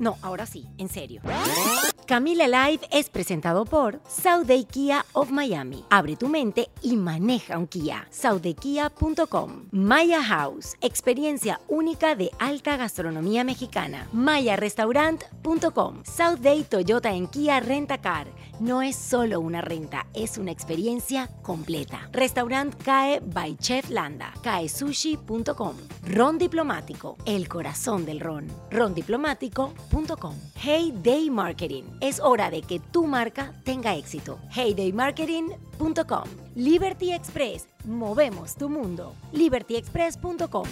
No, ahora sí, en serio. Camila Live es presentado por Day Kia of Miami. Abre tu mente y maneja un Kia. SouthDayKia.com. Maya House, experiencia única de alta gastronomía mexicana. MayaRestaurant.com. Day Toyota en Kia Rentacar. No es solo una renta, es una experiencia completa. Restaurant CAE by Chef Landa. CAESushi.com. Ron Diplomático, el corazón del ron. Rondiplomático.com. Hey Day Marketing. Es hora de que tu marca tenga éxito. HeyDayMarketing.com. Liberty Express. Movemos tu mundo. LibertyExpress.com.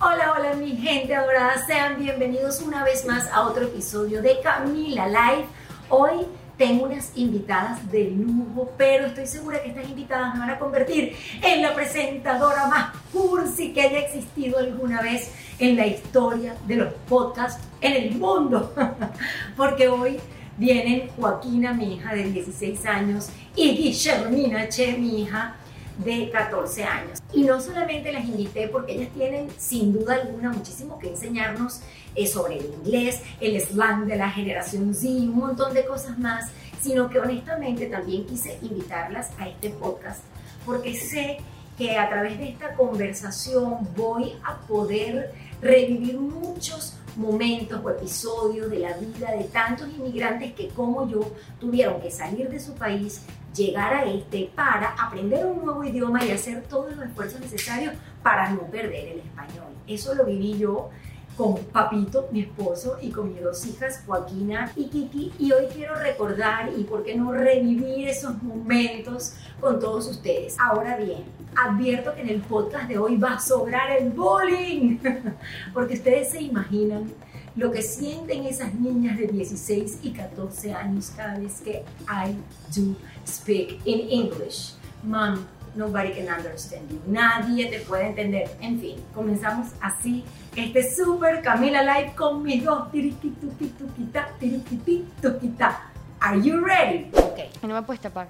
Hola, hola mi gente adorada, sean bienvenidos una vez más a otro episodio de Camila Live. Hoy tengo unas invitadas de lujo, pero estoy segura que estas invitadas me van a convertir en la presentadora más cursi que haya existido alguna vez en la historia de los podcasts en el mundo. Porque hoy vienen Joaquina, mi hija de 16 años, y Guillermina Che, mi hija de 14 años. Y no solamente las invité porque ellas tienen sin duda alguna muchísimo que enseñarnos eh, sobre el inglés, el slang de la generación Z, un montón de cosas más, sino que honestamente también quise invitarlas a este podcast porque sé que a través de esta conversación voy a poder revivir muchos momentos o episodios de la vida de tantos inmigrantes que como yo tuvieron que salir de su país, llegar a este para aprender un nuevo idioma y hacer todos los esfuerzos necesarios para no perder el español. Eso lo viví yo con Papito, mi esposo, y con mis dos hijas, Joaquina y Kiki. Y hoy quiero recordar y por qué no revivir esos momentos con todos ustedes. Ahora bien, advierto que en el podcast de hoy va a sobrar el bullying, porque ustedes se imaginan lo que sienten esas niñas de 16 y 14 años cada vez que I do speak in English. Mom, nobody can understand you. Nadie te puede entender. En fin, comenzamos así este super Camila Live con mis dos tiriquituquituquita, tiriquituquita. Are you ready? Ok. No me puedes tapar.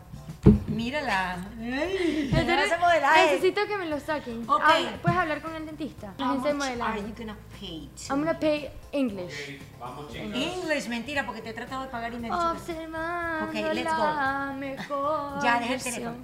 Mírala. Necesito que me lo saquen. Ok. Ah, Puedes hablar con el dentista. La How agencia de much modelaje. are you gonna pay to I'm gonna pay English. English, mentira, porque te he tratado de pagar y me has dicho Observando Ok, let's go. la mejor Ya, deja el teléfono.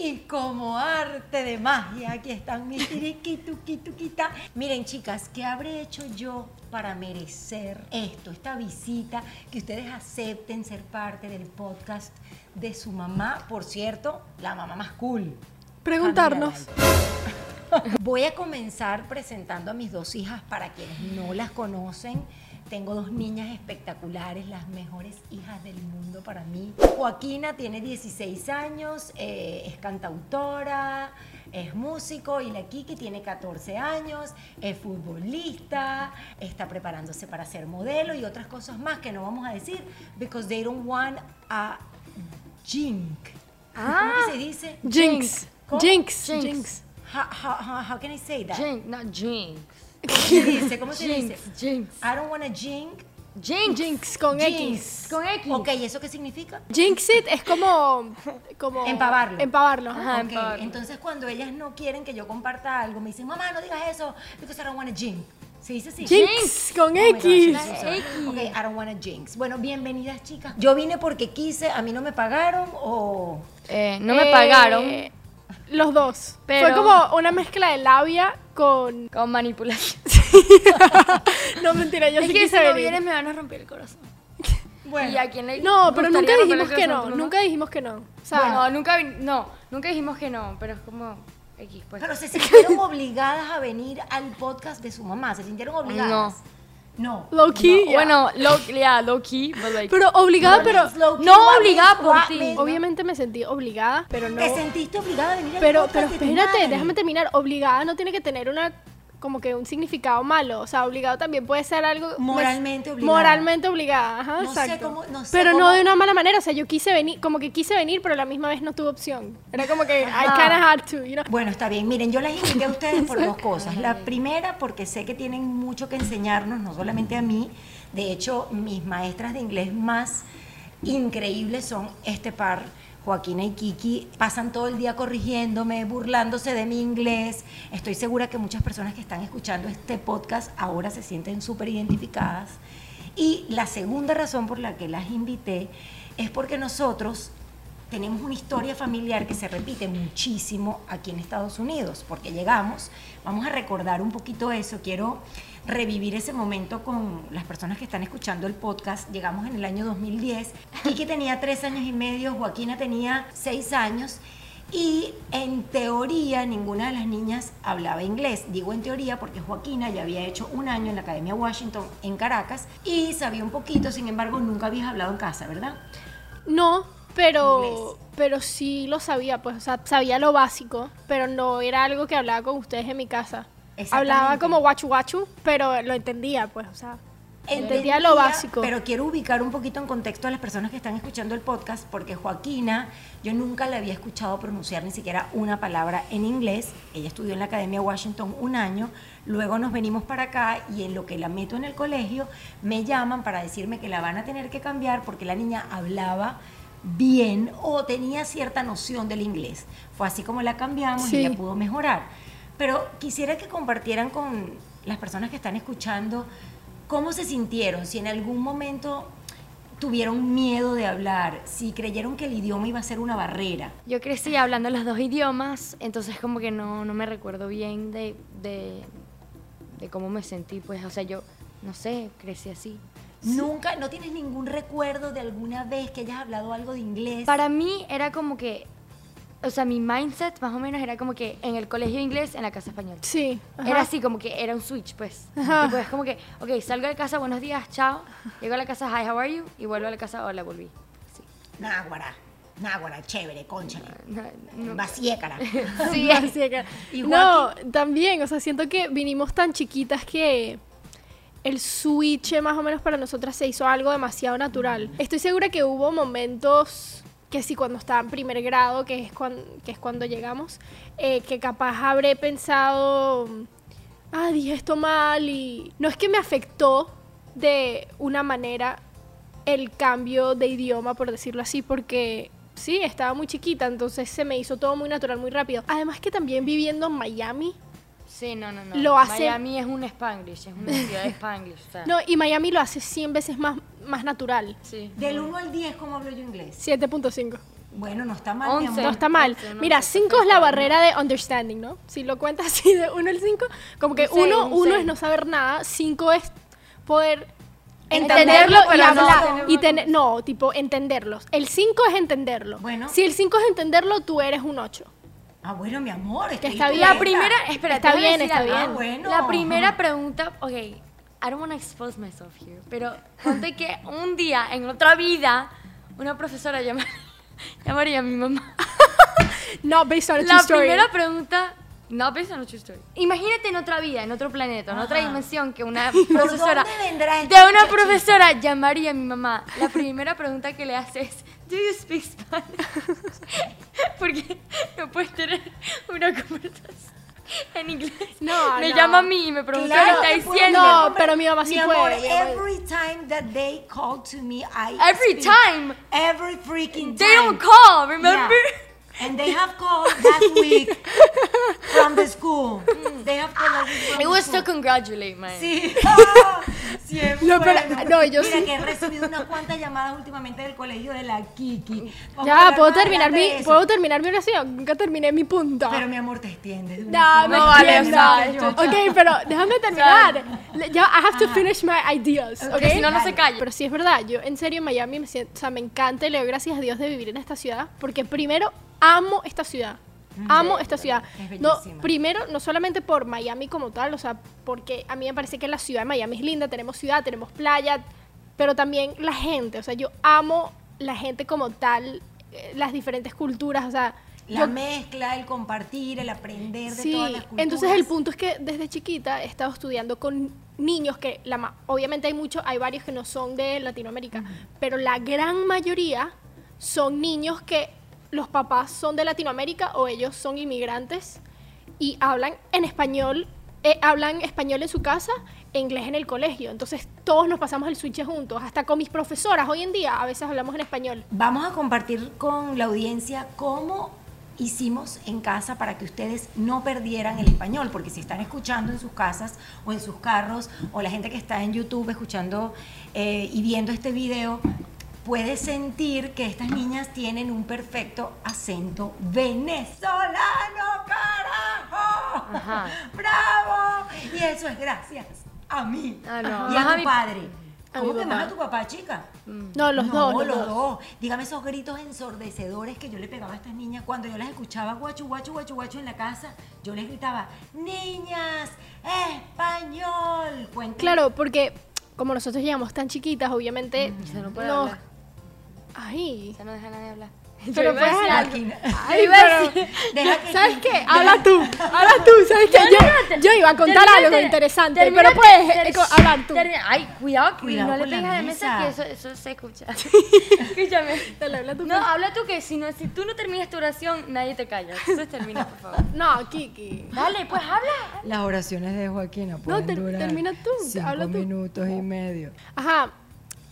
Y como arte de magia, aquí están mis tiriquituquituquita. Miren, chicas, ¿qué habré hecho yo para merecer esto, esta visita, que ustedes acepten ser parte del podcast de su mamá? Por cierto, la mamá más cool. Preguntarnos. Voy a comenzar presentando a mis dos hijas para quienes no las conocen. Tengo dos niñas espectaculares, las mejores hijas del mundo para mí. Joaquina tiene 16 años, eh, es cantautora, es músico y la Kiki tiene 14 años, es futbolista, está preparándose para ser modelo y otras cosas más que no vamos a decir because they don't want a jink. Ah. ¿Cómo se dice? Jinx. Jinx. Jinx. Jinx. How, how, how, how can I say that? Jinx, not jinx. ¿Cómo se dice? ¿Cómo se dice? Jinx, jinx. I don't want a jink. Jinx. Jinx con Jinx. X. Con X. Ok, ¿y eso qué significa? Jinx it es como. como Empavarlo. Empavarlo. Ajá. Ok, empowerment. entonces cuando ellas no quieren que yo comparta algo, me dicen, mamá, no digas eso, because I don't want a jink. ¿Se dice así? Jinx con Oh my gosh, X. X. Ok, I don't want a jinx. Bueno, bienvenidas, chicas. Yo vine porque quise, a mí no me pagaron o... Eh, no me Eh, pagaron Los dos. Pero- Fue como una mezcla de labia con. con manipulación. No, mentira, yo es sí que si quise no venir. vienes me van a romper el corazón. Bueno, ¿Y a quién le No, pero nunca dijimos que no. Nunca dijimos que no. O sea, Bueno, nunca, vi- no, nunca dijimos que no, pero es como X, pues. pero se sintieron obligadas a venir al podcast de su mamá. ¿Se sintieron obligadas? No. Low key. No, ya. Bueno, low, yeah, low key, but like, Pero obligada, pero. Slow key, no obligada por ti. Obviamente me sentí obligada, pero no. ¿Te sentiste obligada a venir Pero, pero de espérate, déjame terminar. Obligada no tiene que tener una como que un significado malo. O sea, obligado también puede ser algo. Moralmente obligada. Moralmente obligada, ajá, No sé cómo- no sé pero no de una mala manera. O sea, yo quise venir, como que quise venir, pero a la misma vez no tuve opción. Era como que I kinda had to, you know. Bueno, está bien. Miren, yo las invité a ustedes por dos cosas. La primera, porque sé que tienen mucho que enseñarnos, no solamente a mí. De hecho, mis maestras de inglés más increíbles son este par, Joaquina y Kiki. Pasan todo el día corrigiéndome, burlándose de mi inglés. Estoy segura que muchas personas que están escuchando este podcast ahora se sienten súper identificadas. Y la segunda razón por la que las invité es porque nosotros tenemos una historia familiar que se repite muchísimo aquí en Estados Unidos, porque llegamos, vamos a recordar un poquito eso, quiero revivir ese momento con las personas que están escuchando el podcast, llegamos en el año 2010, Kiki tenía tres años y medio, Joaquina tenía seis años, y en teoría ninguna de las niñas hablaba inglés. Digo en teoría porque Joaquina ya había hecho un año en la Academia Washington en Caracas y sabía un poquito, sin embargo nunca habías hablado en casa, ¿verdad? No, pero, Inglés. pero sí lo sabía, pues, o sea, sabía lo básico, pero no era algo que hablaba con ustedes en mi casa. Hablaba como guachu guachu, pero lo entendía, pues, o sea, entendía lo básico. Pero quiero ubicar un poquito en contexto a las personas que están escuchando el podcast, porque Joaquina, yo nunca la había escuchado pronunciar ni siquiera una palabra en inglés. Ella estudió en la Academia Washington un año, luego nos venimos para acá y en lo que la meto en el colegio, me llaman para decirme que la van a tener que cambiar porque la niña hablaba bien o tenía cierta noción del inglés. Fue así como la cambiamos y ella pudo mejorar. Pero quisiera que compartieran con las personas que están escuchando cómo se sintieron, si en algún momento tuvieron miedo de hablar, si creyeron que el idioma iba a ser una barrera. Yo crecí hablando los dos idiomas, entonces como que no, no me recuerdo bien de, de, de cómo me sentí, pues, o sea, yo, no sé, crecí así. Nunca, no tienes ningún recuerdo de alguna vez que hayas hablado algo de inglés. Para mí era como que, o sea, mi mindset más o menos era como que en el colegio inglés, en la casa español. Sí. ajá. Era así, como que era un switch, pues. Ajá. Tipo, es como que, ok, salgo de casa, buenos días, chao. Llego a la casa, hi, how are you? Y vuelvo a la casa, hola, volví. Sí. Náguara, náguara, chévere, conchale. No, no. Vaciécara. Sí, no, también, o sea, siento que vinimos tan chiquitas que el switch más o menos para nosotras se hizo algo demasiado natural. Estoy segura que hubo momentos que sí, cuando estaba en primer grado, que es cuando, que es cuando llegamos, eh, que capaz habré pensado, ah, dije esto mal y no es que me afectó de una manera el cambio de idioma, por decirlo así, porque sí, estaba muy chiquita, entonces se me hizo todo muy natural, muy rápido. Además que también viviendo en Miami, Sí, no, no, no. Lo hace- Miami es un Spanglish, es una ciudad de Spanglish. O sea, no, y Miami lo hace 100 veces más, más natural. Sí. Del 1 al 10, ¿cómo hablo yo inglés? 7.5. Bueno, no está mal, mi Once. amor. No está mal. once, no, Mira, once, 5 es la barrera de understanding, ¿no? Si lo cuentas así de 1 al 5, como que Un seis, 1 un uno es no saber nada, 5 es poder Entenderlo, entenderlo y no hablar. tenerlo. Y tener, no, tipo, entenderlos. El 5 es entenderlo. Bueno. Si el 5 es entenderlo, tú eres un 8. Ah, bueno, mi amor. estoy está bien. La primera, espera, Está bien, está bien. Ah, bueno. La primera pregunta, ok, I don't want to expose myself here, pero ponte que un día, en otra vida, una profesora llama- llamaría a mi mamá. No, based on a true La story. primera pregunta, no based on a true story. Imagínate en otra vida, en otro planeta, en otra Ajá. dimensión que una ¿Por profesora dónde vendrá de este una muchachito? profesora llamaría a mi mamá. La primera pregunta que le hace es, ¿Do you speak Spanish? Porque no puedes tener una conversación en inglés. No, me no. llama a mí y me pregunta Claro qué que está diciendo. No, pero mi mamá sí mi amor, puede, mi mamá- every time that they call to me, I Every speak. time. Every freaking time. They don't call, remember? Yeah. And they have called last week from the school. They have called last week from It was to congratulate, man. Sí. Sí, es No, pero. No, yo Mira sí. que he recibido unas cuantas llamadas últimamente del colegio de la Kiki. Vamos Ya, ¿puedo terminar, mi. ¿puedo terminar mi oración? Nunca terminé mi punto. Pero mi amor, te extiendes. No, no vale, entiendo. o sea, esto- Ok, pero déjame terminar. Ya, I have to finish my ideas, ¿ok? Porque si no, no se calla. Pero sí es verdad, yo en serio en Miami me siento, o sea, me encanta y le doy gracias a Dios de vivir en esta ciudad, porque primero amo esta ciudad. Amo esta ciudad. es No, primero, no solamente por Miami como tal, o sea, porque a mí me parece que la ciudad de Miami es linda, tenemos ciudad, tenemos playa, pero también la gente, o sea, yo amo la gente como tal, eh, las diferentes culturas, o sea, La yo- mezcla, el compartir, el aprender de Sí, todas las culturas. entonces el punto es que desde chiquita he estado estudiando con niños que, la obviamente hay muchos, hay varios que no son de Latinoamérica, pero la gran mayoría son niños que los papás son de Latinoamérica o ellos son inmigrantes y hablan en español, eh, hablan español en su casa e inglés en el colegio. Entonces todos nos pasamos el switch juntos, hasta con mis profesoras hoy en día a veces hablamos en español. Vamos a compartir con la audiencia cómo hicimos en casa para que ustedes no perdieran el español, porque si están escuchando en sus casas o en sus carros, o la gente que está en YouTube escuchando eh, y viendo este video, puede sentir que estas niñas tienen un perfecto acento venezolano, carajo. Ajá. ¡Bravo! Y eso es gracias a mí Ah, no. y a a mi- padre. a ¿Cómo que más a tu papá, chica? No, los no, dos. los, Los dos. dos. Dígame esos gritos ensordecedores que yo le pegaba a estas niñas cuando yo las escuchaba guachu, guachu, guachu, guachu en la casa. Yo les gritaba, niñas, español. Claro, porque como nosotros llegamos tan chiquitas, obviamente Se no puede nos- hablar. Ay, Ya no deja a nadie hablar. Pero Yo puedes algo. Joaquín. Ay, iba a pero- decir- Deja que ¿Sabes qué? Habla tú, habla tú, ¿sabes qué? Yo, yo iba a contar Termina, algo ter- interesante, termina, pero puedes ter- eh, hablar tú. termina. Ay, cuidado, que Cuidado no le pegues a la mesa, que eso, eso se escucha. Escúchame. Dale, habla tú. No, habla tú que si, no, si tú no terminas tu oración, nadie te calla. Entonces termina, por favor. No, Kiki. Dale, pues habla. Las oraciones de Joaquina pueden ter- durar termina tú, cinco habla tú. minutos y medio. Ajá,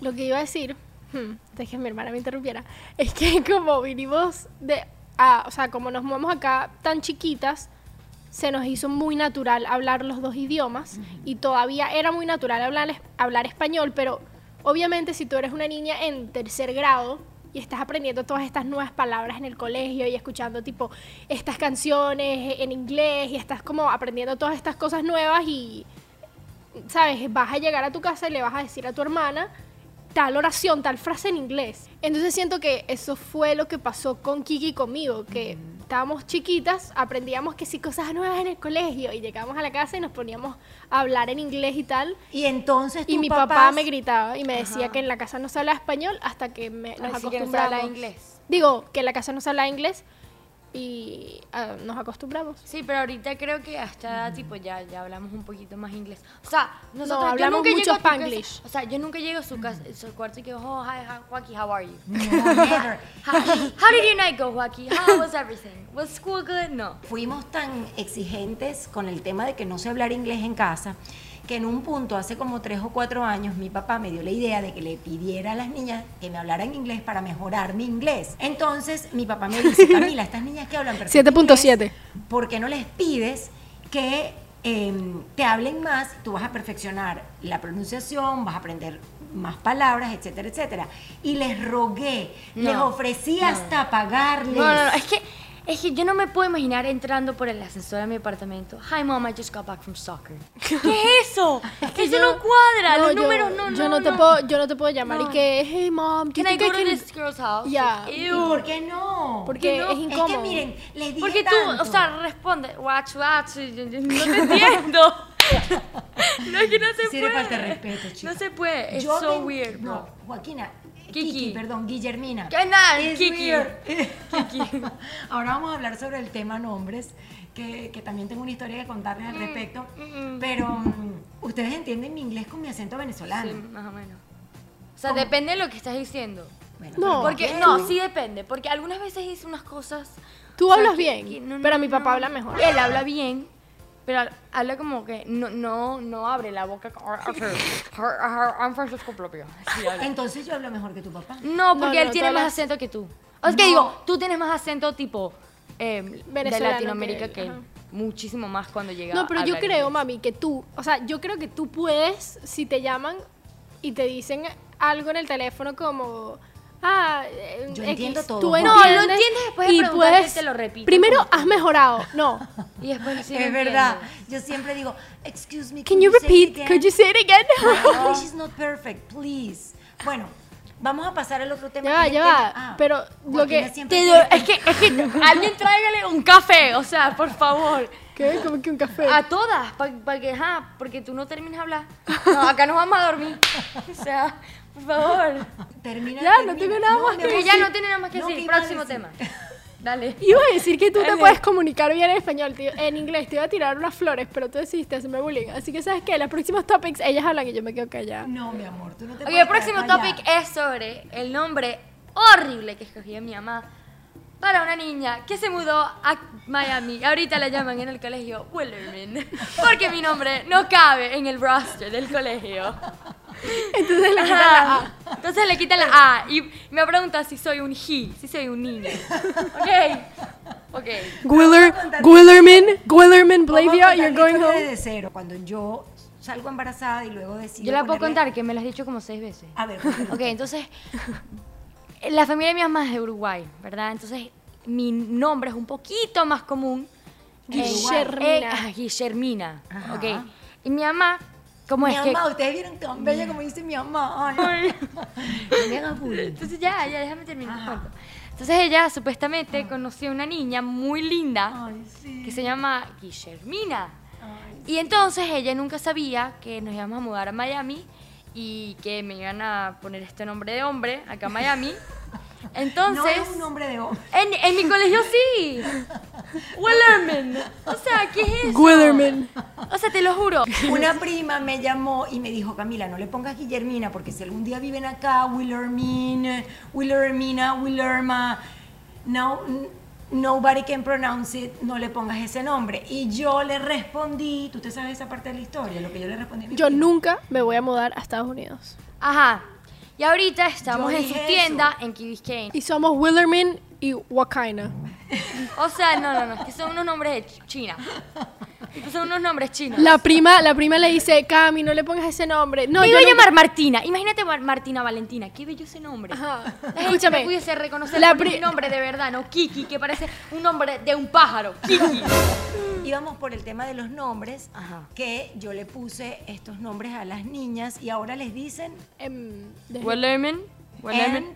lo que iba a decir, hmm, mi hermana me interrumpiera, es que como vinimos de, a- o sea, como nos movemos acá tan chiquitas, se nos hizo muy natural hablar los dos idiomas y todavía era muy natural hablar, hablar español, pero obviamente si tú eres una niña en tercer grado y estás aprendiendo todas estas nuevas palabras en el colegio y escuchando tipo estas canciones en inglés y estás como aprendiendo todas estas cosas nuevas y ¿sabes? Vas a llegar a tu casa y le vas a decir a tu hermana tal oración, tal frase en inglés. Entonces siento que eso fue lo que pasó con Kiki y conmigo, que estábamos chiquitas, aprendíamos que sí cosas nuevas en el colegio y llegábamos a la casa y nos poníamos a hablar en inglés y tal. Y entonces Y mi papá me gritaba y me decía que en la casa no se habla español hasta que me, nos Así que no se acostumbramos. inglés. Digo, que en la casa no se habla inglés y ah, nos acostumbramos. Sí, pero ahorita creo que hasta edad, tipo ya, ya hablamos un poquito más inglés. O sea, nosotros yo hablamos nunca mucho Spanglish. O sea, yo nunca llego a su casa, a su cuarto y que, oh, hi, hi, Joaquín, how are you? No, never. How, how did your night go, Joaquín? How was everything? Was school good? No. Fuimos tan exigentes con el tema de que no se hablar inglés en casa que en un punto, hace como tres o cuatro años, mi papá me dio la idea de que le pidiera a las niñas que me hablaran inglés para mejorar mi inglés. Entonces, mi papá me dice, Camila, estas niñas que hablan perfecto 7.7. inglés, ¿por qué no les pides que em, te hablen más? Tú vas a perfeccionar la pronunciación, vas a aprender más palabras, etcétera, etcétera. Y les rogué, les ofrecí no. hasta pagarles. No, no, no, es que, es que yo no me puedo imaginar entrando por el ascensor a mi apartamento. Hi, mom, I just got back from soccer. ¿Qué es eso? eso no cuadra, los yo- números no, yo no, no, te no. puedo yo no te puedo llamar No. y que hey mom Can ¿tú I qué go to quieres?" this girl's house? Ya. ¿Y Ew. por qué no? Porque no? es que incómodo. Es que miren, les dije Porque tú, tanto. o sea, responde, watch, watch, yo- yo no te entiendo. no es que no se Sí puede. falta respeto, chica. No se puede, es Yo so ven- weird, No, bro. Joaquina. Kiki. Kiki, perdón, Guillermina. Que nada, Kiki. Kiki. Ahora vamos a hablar sobre el tema nombres, que, que también tengo una historia que contarles al respecto. Pero mm, ustedes entienden mi inglés con mi acento venezolano. Sí, más o menos. O sea, depende de lo que estás diciendo. Bueno, No. pero Porque, ¿por qué? no, sí depende. Porque algunas veces hice unas cosas. Tú o sea, hablas que- bien, que no, pero no, mi papá no. habla mejor. Él habla bien, pero ha- habla como que no, no, no abre la boca. I'm Francisco Propio. Entonces yo hablo mejor que tu papá. No, porque no, él tiene más acento que tú. O sea, que digo, tú tienes más acento tipo eh, de Latinoamérica que él. Muchísimo más cuando llega No, pero a yo creo, inglés. mami, que tú, o sea, yo creo que tú puedes, si te llaman, y te dicen algo en el teléfono como... Ah, eh, Yo X, entiendo todo, tú Juan. No, lo entiendes entiendes después de y que te lo repita Primero, has mejorado. No. Y después sí es verdad. entiendes. Yo siempre digo, excuse me. Can you say it repeat? again?" Could you say it again? My English is not perfect, please. Bueno, vamos a pasar al otro tema. Ya va, ya va, ah, pero lo que- Te es que, es que alguien tráigale un café, o sea, por favor. ¿Qué? Como que un café. A todas, para que, ajá, porque tú no termines de hablar. No, acá nos vamos a dormir. O sea, por favor. Termina, Ya, no termina. tengo nada más que Que ya no tiene nada más que No, ¿qué decir. Próximo decir? tema. Dale. Iba a decir que tú te Dale. puedes comunicar bien en español, tío. En inglés te iba a tirar unas flores, pero tú decidiste hacerme bullying. Así que, ¿sabes qué? Los próximos topics, ellas hablan y yo me quedo callada. No, mi amor, tú no te Ok, puedes el próximo topic es sobre el nombre horrible que escogió mi mamá para una niña que se mudó a Miami. Ahorita la llaman en el colegio Willerman, porque mi nombre no cabe en el roster del colegio. Entonces le quitan la Ajá. A. Entonces le quitan la A y me pregunta si soy un he, si soy un niño. Ok. Ok. Gwillerman, Vamos a Blavia, you're going home. desde cero. Cuando yo salgo embarazada y luego decido Yo la puedo ponerle- contar, que me la has dicho como seis veces. A ver, Ok, entonces, la familia de mi mamá es de Uruguay, ¿verdad? Entonces, mi nombre es un poquito más común. Guillermina. en- ah, Guillermina, Ajá. ok. Y mi mamá, ¿cómo mi es que...? mamá, ustedes vieron tan bella como dice mi mamá. Ay, no me. Entonces ya, ya, déjame terminar. Entonces ella supuestamente conoció a una niña muy linda Ay, sí. que se llama Guillermina. Ay, Y entonces ella nunca sabía que nos íbamos a mudar a Miami y que me iban a poner este nombre de hombre acá en Miami. Entonces, no es un nombre de hombre. en, en mi colegio sí. Willerman. O sea, ¿qué es eso? Gwillerman. O sea, te lo juro. Una prima me llamó y me dijo, Camila, no le pongas Guillermina, porque si algún día viven acá, Willermin, Willermina, Willerma, no, nobody can pronounce it, no le pongas ese nombre. Y yo le respondí, ¿tú te sabes esa parte de la historia? Lo que yo le respondí. a mi Yo prima? nunca me voy a mudar a Estados Unidos. Ajá. Y ahorita estamos en su tienda en Key Biscayne. Y somos Willerman y Wakaina. O sea, no, no, no, que son unos nombres de Ch- China. Tipo, Son unos nombres chinos. La prima, la prima le dice, Cami, no le pongas ese nombre. No, Me yo iba a nunca- llamar Martina. Imagínate Mar- Martina Valentina. Qué bello ese nombre. Ajá. La gente Escúchame. me pudiese reconocer La pri- mi nombre de verdad, ¿no? Kiki, que parece un nombre de un pájaro. Kiki. Íbamos por el tema de los nombres, Ajá. que yo le puse estos nombres a las niñas y ahora les dicen Em, de- Wellerman. Wellerman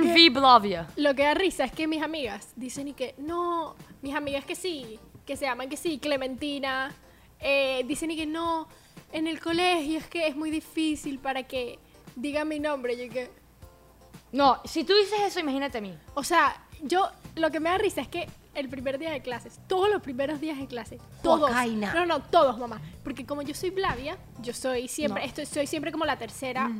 Lo que- V. Blavia. Lo que da risa es que mis amigas dicen y que, no, mis amigas que sí, que se llaman que sí, Clementina, eh, dicen y que no, en el colegio es que es muy difícil para que digan mi nombre. Yo que, No, si tú dices eso, imagínate a mí. o sea, yo, lo que me da risa es que el primer día de clases, todos los primeros días de clase, todos, Joacaina. no, no, todos, mamá, porque como yo soy Blavia, yo soy siempre, No. estoy, soy siempre como la tercera,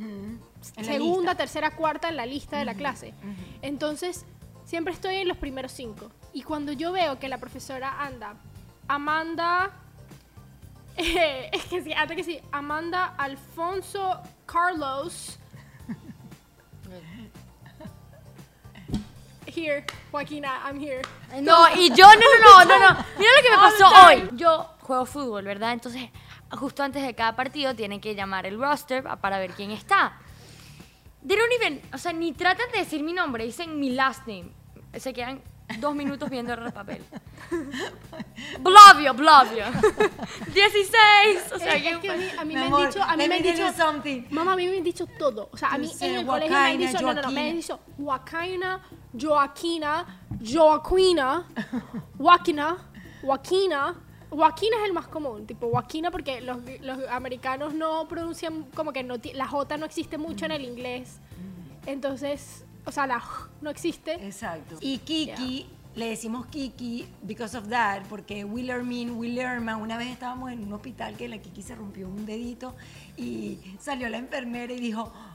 segunda, lista. tercera, cuarta en la lista de la clase. Entonces, siempre estoy en los primeros cinco. Y cuando yo veo que la profesora anda, Amanda, eh, es que sí, anda que sí, Amanda Alfonso Carlos. Here, Joaquina, I'm here. No, y yo, no, no, no, no, no. Mira lo que me pasó hoy. Yo juego fútbol, ¿verdad? Entonces, justo antes de cada partido, tienen que llamar el roster para ver quién está. They don't even, o sea, ni tratan de decir mi nombre, dicen mi last name. Se quedan dos minutos viendo el papel. Blavio, Blavio. 16. O sea, Es que que a mí, a mí me han amor, dicho, a mí me han dicho, you something. mamá, a mí me han dicho todo. O sea, a You mí en el colegio me han Joaquina, dicho, no, no, no, me Joaquina. han dicho Joaquina, Joaquina, Joaquina, Joaquina, Joaquina. Joaquina es el más común, tipo Joaquina porque los, los americanos no pronuncian como que no, la J no existe mucho en el inglés. Entonces, o sea, la J no existe. Exacto. Y Kiki, le decimos Kiki because of that, porque Willermin, Willerma, una vez estábamos en un hospital que la Kiki se rompió un dedito y salió la enfermera y dijo, "Eh,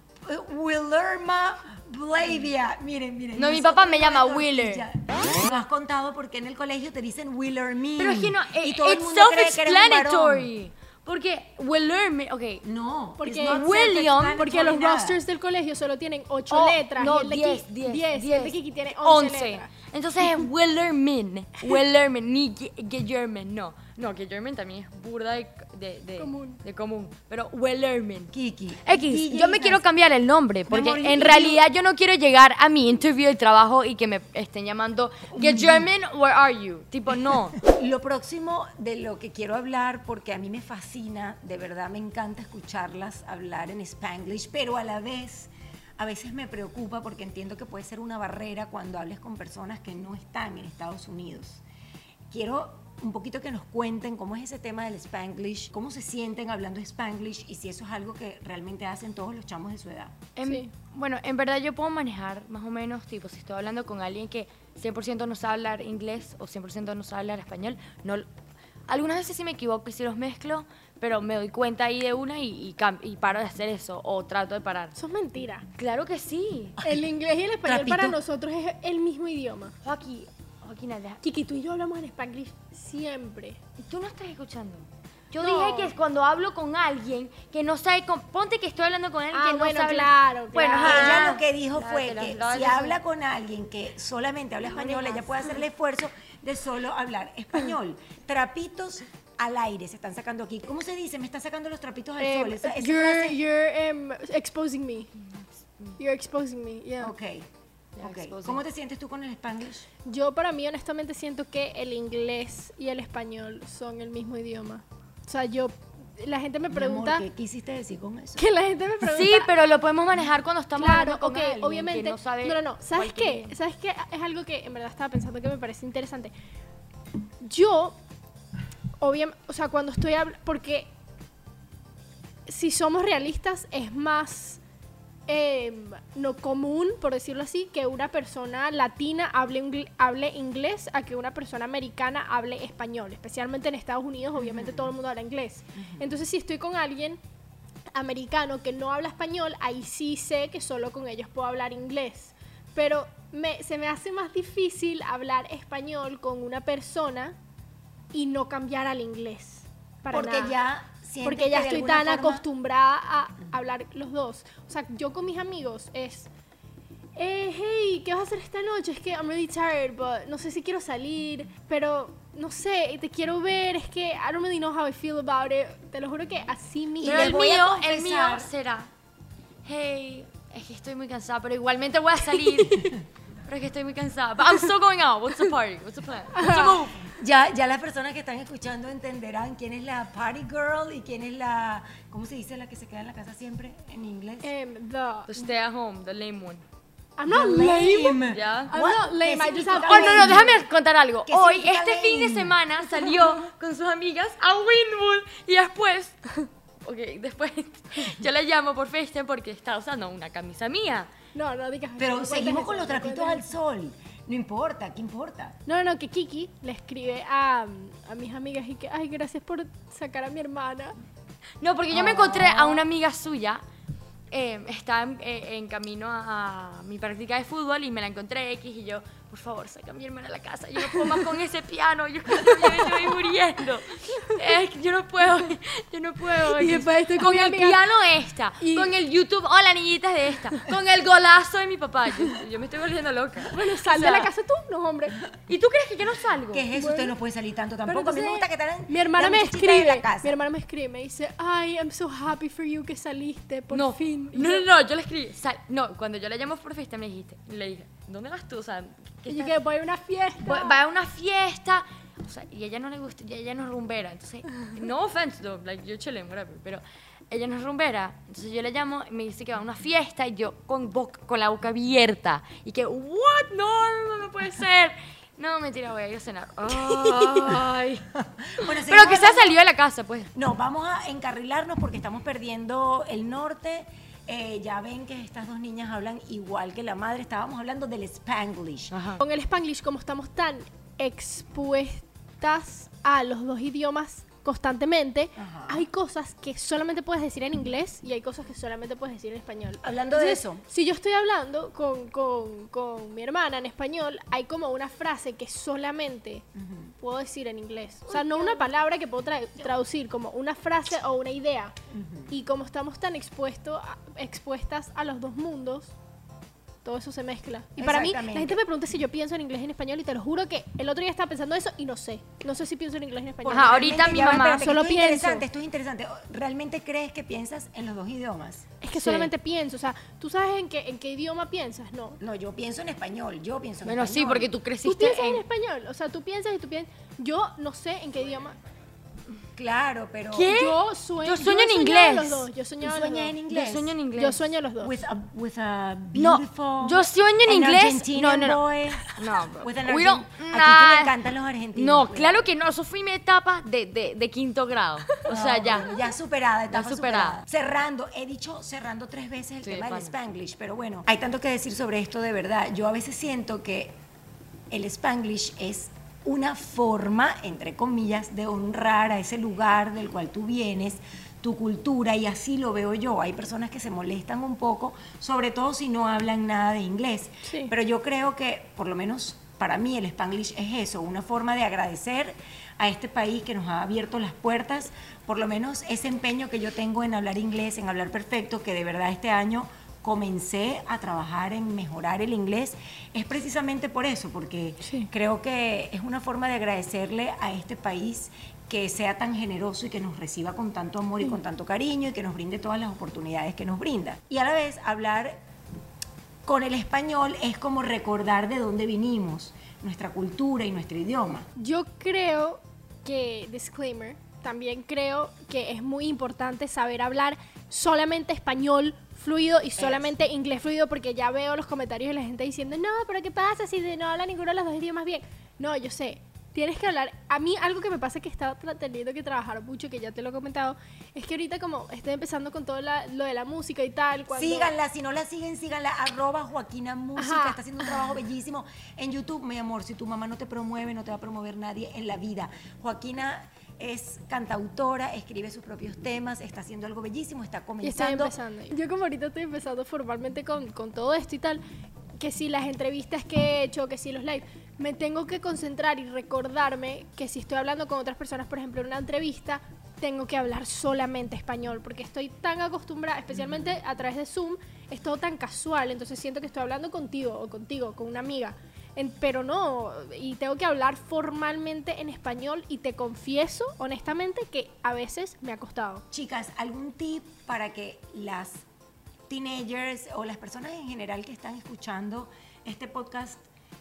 Willerma Blavia. Miren, miren. No, mi papá me llama la Willer. Nos has contado porque en el colegio te dicen Willermin. Pero es que no, y eh, todo el it's mundo cree que eres un varón. self-explanatory. Porque Willerman, ok. No, Porque, William, porque los rosters del colegio solo tienen 8 Oh, letras. No, y el de 10, Kiki- 10, 10, y el de Kiki tiene 11, 11. letras. Entonces es Willerman. Willerman, ni Gu- Guillermin, no. No, que German también es burda de, de, de- Común. de común. Pero Wellerman. Kiki. X, DJ yo me quiero cambiar el nombre, porque amor, en realidad yo no quiero llegar a mi interview de trabajo y que me estén llamando, Get German, where are you? Tipo, no. Lo próximo de lo que quiero hablar, porque a mí me fascina, de verdad me encanta escucharlas hablar en Spanglish, pero a la vez, a veces me preocupa porque entiendo que puede ser una barrera cuando hables con personas que no están en Estados Unidos. Quiero un poquito que nos cuenten cómo es ese tema del Spanglish, cómo se sienten hablando Spanglish y si eso es algo que realmente hacen todos los chamos de su edad. En- Sí. Bueno, en verdad yo puedo manejar más o menos, tipo, si estoy hablando con alguien que 100% no sabe hablar inglés o 100% no sabe hablar español, no, algunas veces sí me equivoco y sí los mezclo, pero me doy cuenta ahí de una y, y, y paro de hacer eso o trato de parar. Eso es mentira. Claro que sí. El inglés y el español Trapito. para nosotros es el mismo idioma. Joaquín, Joaquín, deja- Kiki, tú y yo hablamos en Spanglish siempre. Tú no estás escuchando. Yo No. dije que es cuando hablo con alguien que no sabe, con- ponte que estoy hablando con alguien Ah, que no bueno, sabe. claro, Bueno, claro. ajá. Ella lo que dijo fue Lávatela, que si habla con alguien que solamente habla español, ella puede hacer el esfuerzo de solo hablar español. Trapitos al aire se están sacando aquí. ¿Cómo se dice? Me están sacando los trapitos al Em, sol. Esa, esa you're frase- you're em, exposing me. You're exposing me, yeah. Ok. Ok. exposing. ¿Cómo te sientes tú con el Spanglish? Yo para mí honestamente siento que el inglés y el español son el mismo idioma. O sea, yo la gente me pregunta amor, ¿Qué quisiste decir con eso? que la gente me pregunta Sí, pero lo podemos manejar cuando estamos Claro, hablando con alguien obviamente. que no sabe no, no, no. ¿Sabes qué? idioma. ¿Sabes qué? Es algo que en verdad estaba pensando que me parece interesante. Yo, obviamente, o sea, cuando estoy hablando, porque si somos realistas, es más eh, no común, por decirlo así, que una persona latina hable, ingl- hable inglés a que una persona americana hable español. Especialmente en Estados Unidos, obviamente todo el mundo habla inglés. Entonces, si estoy con alguien americano que no habla español, ahí sí sé que solo con ellos puedo hablar inglés. Pero me- se me hace más difícil hablar español con una persona y no cambiar al inglés. Para Porque nada. ya sientes Porque ya que de estoy tan forma- acostumbrada a hablar los dos. O sea, yo con mis amigos es... Eh, hey, ¿qué vas a hacer esta noche? Es que I'm really tired, but no sé si quiero salir, pero no sé, te quiero ver, es que I don't really know how I feel about it. Te lo juro que así mismo. Pero el mío, el mío será, hey, es que estoy muy cansada, pero igualmente voy a salir. pero es que estoy muy cansada. But I'm still going out. What's the party? What's the plan? What's the move? Ya, ya las personas que están escuchando entenderán quién es la party girl y quién es la, ¿cómo se dice la que se queda en la casa siempre en inglés? Em, the, The stay at home, the lame one. I'm not lame. ¿Ya? I'm What? not lame, ¿Qué I just have- Oh, no, no, lame? déjame contar algo. ¿Qué Hoy, este fin de lame? semana, salió con sus amigas a Winwood y después, ok, después yo la llamo por FaceTime porque está usando una camisa mía. No, no digas Pero no seguimos con los trapitos al sol. No importa, ¿qué importa? No, no, que Kiki le escribe a, a mis amigas y que, ay, gracias por sacar a mi hermana. No, porque yo me encontré a una amiga suya, eh, está en, eh, en camino a, a mi práctica de fútbol y me la encontré X y yo, por favor, saca a mi hermana a la casa, yo no puedo más con ese piano, yo, estoy muriendo. Que yo no puedo, yo no puedo. Y después estoy con con el piano esta, Y- con el YouTube, hola niñitas de esta, con el golazo de mi papá, yo, yo me estoy volviendo loca. Bueno, sal O sea, de la casa tú, no, hombre. ¿Y tú crees que yo no salgo? ¿Qué es eso? Usted no puede salir tanto tampoco. a mí me gusta que Mi hermana me escribe, la casa. mi hermana me escribe, me dice, ay, I'm so happy for you que saliste, por no, fin. No, no, no, yo le escribí. sal- no, cuando yo la llamo por fiesta me dijiste, le dije, ¿dónde vas tú? O sea, ¿qué Y que voy a una fiesta. va va a una fiesta. O sea, y ella no le gusta, y ella no es rumbera. Entonces, no offense, though, like, yo whatever. Pero ella no es rumbera. Entonces yo le llamo y me dice que va a una fiesta y yo con, boca, con la boca abierta. Y que, ¿what? No, no, no puede ser. No, mentira, voy a ir a cenar. Ay. Bueno, Pero que se ha salido de la casa, pues. No, vamos a encarrilarnos porque estamos perdiendo el norte. Eh, ya ven que estas dos niñas hablan igual que la madre. Estábamos hablando del Spanglish. Con el Spanglish, como estamos tan expuestas a los dos idiomas constantemente, Ajá. hay cosas que solamente puedes decir en inglés y hay cosas que solamente puedes decir en español. Hablando de eso. Si yo estoy hablando con, con- con mi hermana en español, hay como una frase que solamente puedo decir en inglés. O sea, no una palabra que puedo tra- traducir, como una frase o una idea. Y como estamos tan expuesto a- expuestas a los dos mundos, todo eso se mezcla. Y para mí, la gente me pregunta si yo pienso en inglés y en español y te lo juro que el otro día estaba pensando eso y no sé. No sé si pienso en inglés y en español. Ajá, ahorita mi mamá espérate, solo esto es pienso. interesante, esto es interesante. ¿Realmente crees que piensas en los dos idiomas? Es que Sí. solamente pienso, o sea, ¿tú sabes en qué, en qué idioma piensas? No. No, yo pienso en español, yo pienso en Bueno, sí, español. porque tú Tú creciste piensas en en... español, o sea, tú piensas y tú piensas. Yo no sé en qué idioma. Claro, pero... ¿Qué? Yo sueño, Yo sueño en inglés. Los dos. Yo ¿Tú soñaba los sueñas dos. en inglés? Yo sueño en inglés. Yo sueño los dos. With a, with a No, beautiful... yo sueño en inglés. Argentinian No, no, no. boy. No, bro. With an We A ti le encantan los argentinos. No, cuidado. claro que no. Eso fue mi etapa de, de, de quinto grado. O sea, No, ya. ya superada, etapa Ya superada. superada. Cerrando, he dicho cerrando tres veces el Sí, tema del pana. Spanglish, pero bueno, hay tanto que decir sobre esto de verdad. Yo a veces siento que el Spanglish es una forma, entre comillas, de honrar a ese lugar del cual tú vienes, tu cultura, y así lo veo yo. Hay personas que se molestan un poco, sobre todo si no hablan nada de inglés. Sí. Pero yo creo que, por lo menos para mí, el Spanglish es eso, una forma de agradecer a este país que nos ha abierto las puertas, por lo menos ese empeño que yo tengo en hablar inglés, en hablar perfecto, que de verdad este año comencé a trabajar en mejorar el inglés, es precisamente por eso, porque Sí. creo que es una forma de agradecerle a este país que sea tan generoso y que nos reciba con tanto amor y con tanto cariño y que nos brinde todas las oportunidades que nos brinda. Y a la vez hablar con el español es como recordar de dónde vinimos, nuestra cultura y nuestro idioma. Yo creo que, disclaimer, también creo que es muy importante saber hablar solamente español fluido y solamente inglés fluido porque ya veo los comentarios de la gente diciendo, no, pero ¿qué pasa si no habla ninguno de los dos idiomas bien? No, yo sé. Tienes que hablar. A mí algo que me pasa que tra- teniendo que trabajar mucho, que ya te lo he comentado, es que ahorita como estoy empezando con todo la- lo de la música y tal, cuando... Síganla, si no la siguen, síganla, arroba Joaquina Música, Ajá. está haciendo un trabajo bellísimo en YouTube, mi amor, si tu mamá no te promueve, no te va a promover nadie en la vida. Joaquina es cantautora, escribe sus propios temas, está haciendo algo bellísimo, está Y comenzando. empezando. Yo como ahorita estoy empezando formalmente con, con todo esto y tal, que si las entrevistas que he hecho, que si los live, me tengo que concentrar y recordarme que si estoy hablando con otras personas, por ejemplo, en una entrevista, tengo que hablar solamente español, porque estoy tan acostumbrada, especialmente a través de Zoom, es todo tan casual, entonces siento que estoy hablando contigo o contigo, con una amiga. En- pero no, y tengo que hablar formalmente en español y te confieso honestamente que a veces me ha costado. Chicas, ¿algún tip para que las teenagers o las personas en general que están escuchando este podcast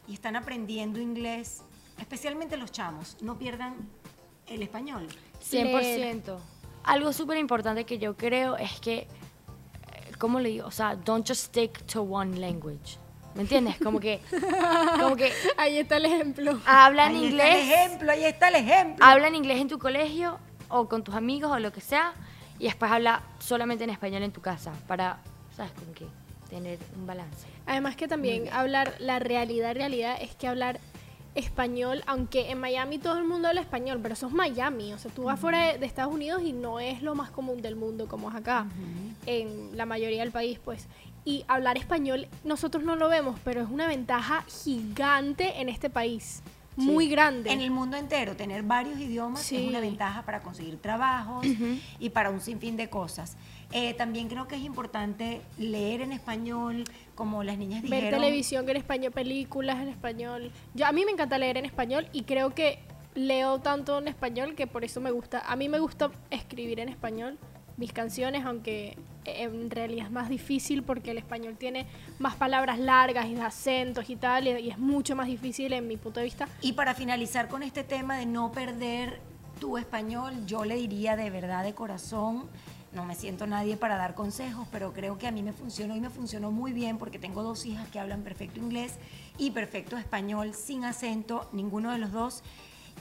y están aprendiendo inglés, especialmente los chamos, no pierdan el español? 100%. Algo súper importante que yo creo es que, eh, ¿cómo le digo? O sea, don't just stick to one language. ¿Me entiendes? Como que, como que Ahí está el ejemplo. hablan ahí inglés, está el ejemplo, ahí está el ejemplo. hablan inglés en tu colegio o con tus amigos o lo que sea y después habla solamente en español en tu casa para, ¿sabes? Como que tener un balance. Además que también hablar, la realidad, realidad es que hablar español, aunque en Miami todo el mundo habla español, pero eso es Miami, o sea, tú vas fuera de, de Estados Unidos y no es lo más común del mundo como es acá, en la mayoría del país, pues. Y hablar español nosotros no lo vemos, pero es una ventaja gigante en este país, muy grande. En el mundo entero, tener varios idiomas Sí. es una ventaja para conseguir trabajos y para un sinfín de cosas. Eh, también creo que es importante leer en español, como las niñas ver dijeron. televisión en español, películas en español. Yo a mí me encanta leer en español y creo que leo tanto en español que por eso me gusta. A mí me gusta escribir en español mis canciones, aunque en realidad es más difícil porque el español tiene más palabras largas y acentos y tal, y y es mucho más difícil en mi punto de vista. Y para finalizar con este tema de no perder tu español, yo le diría de verdad, de corazón, no me siento nadie para dar consejos, pero creo que a mí me funcionó y me funcionó muy bien porque tengo dos hijas que hablan perfecto inglés y perfecto español, sin acento, ninguno de los dos,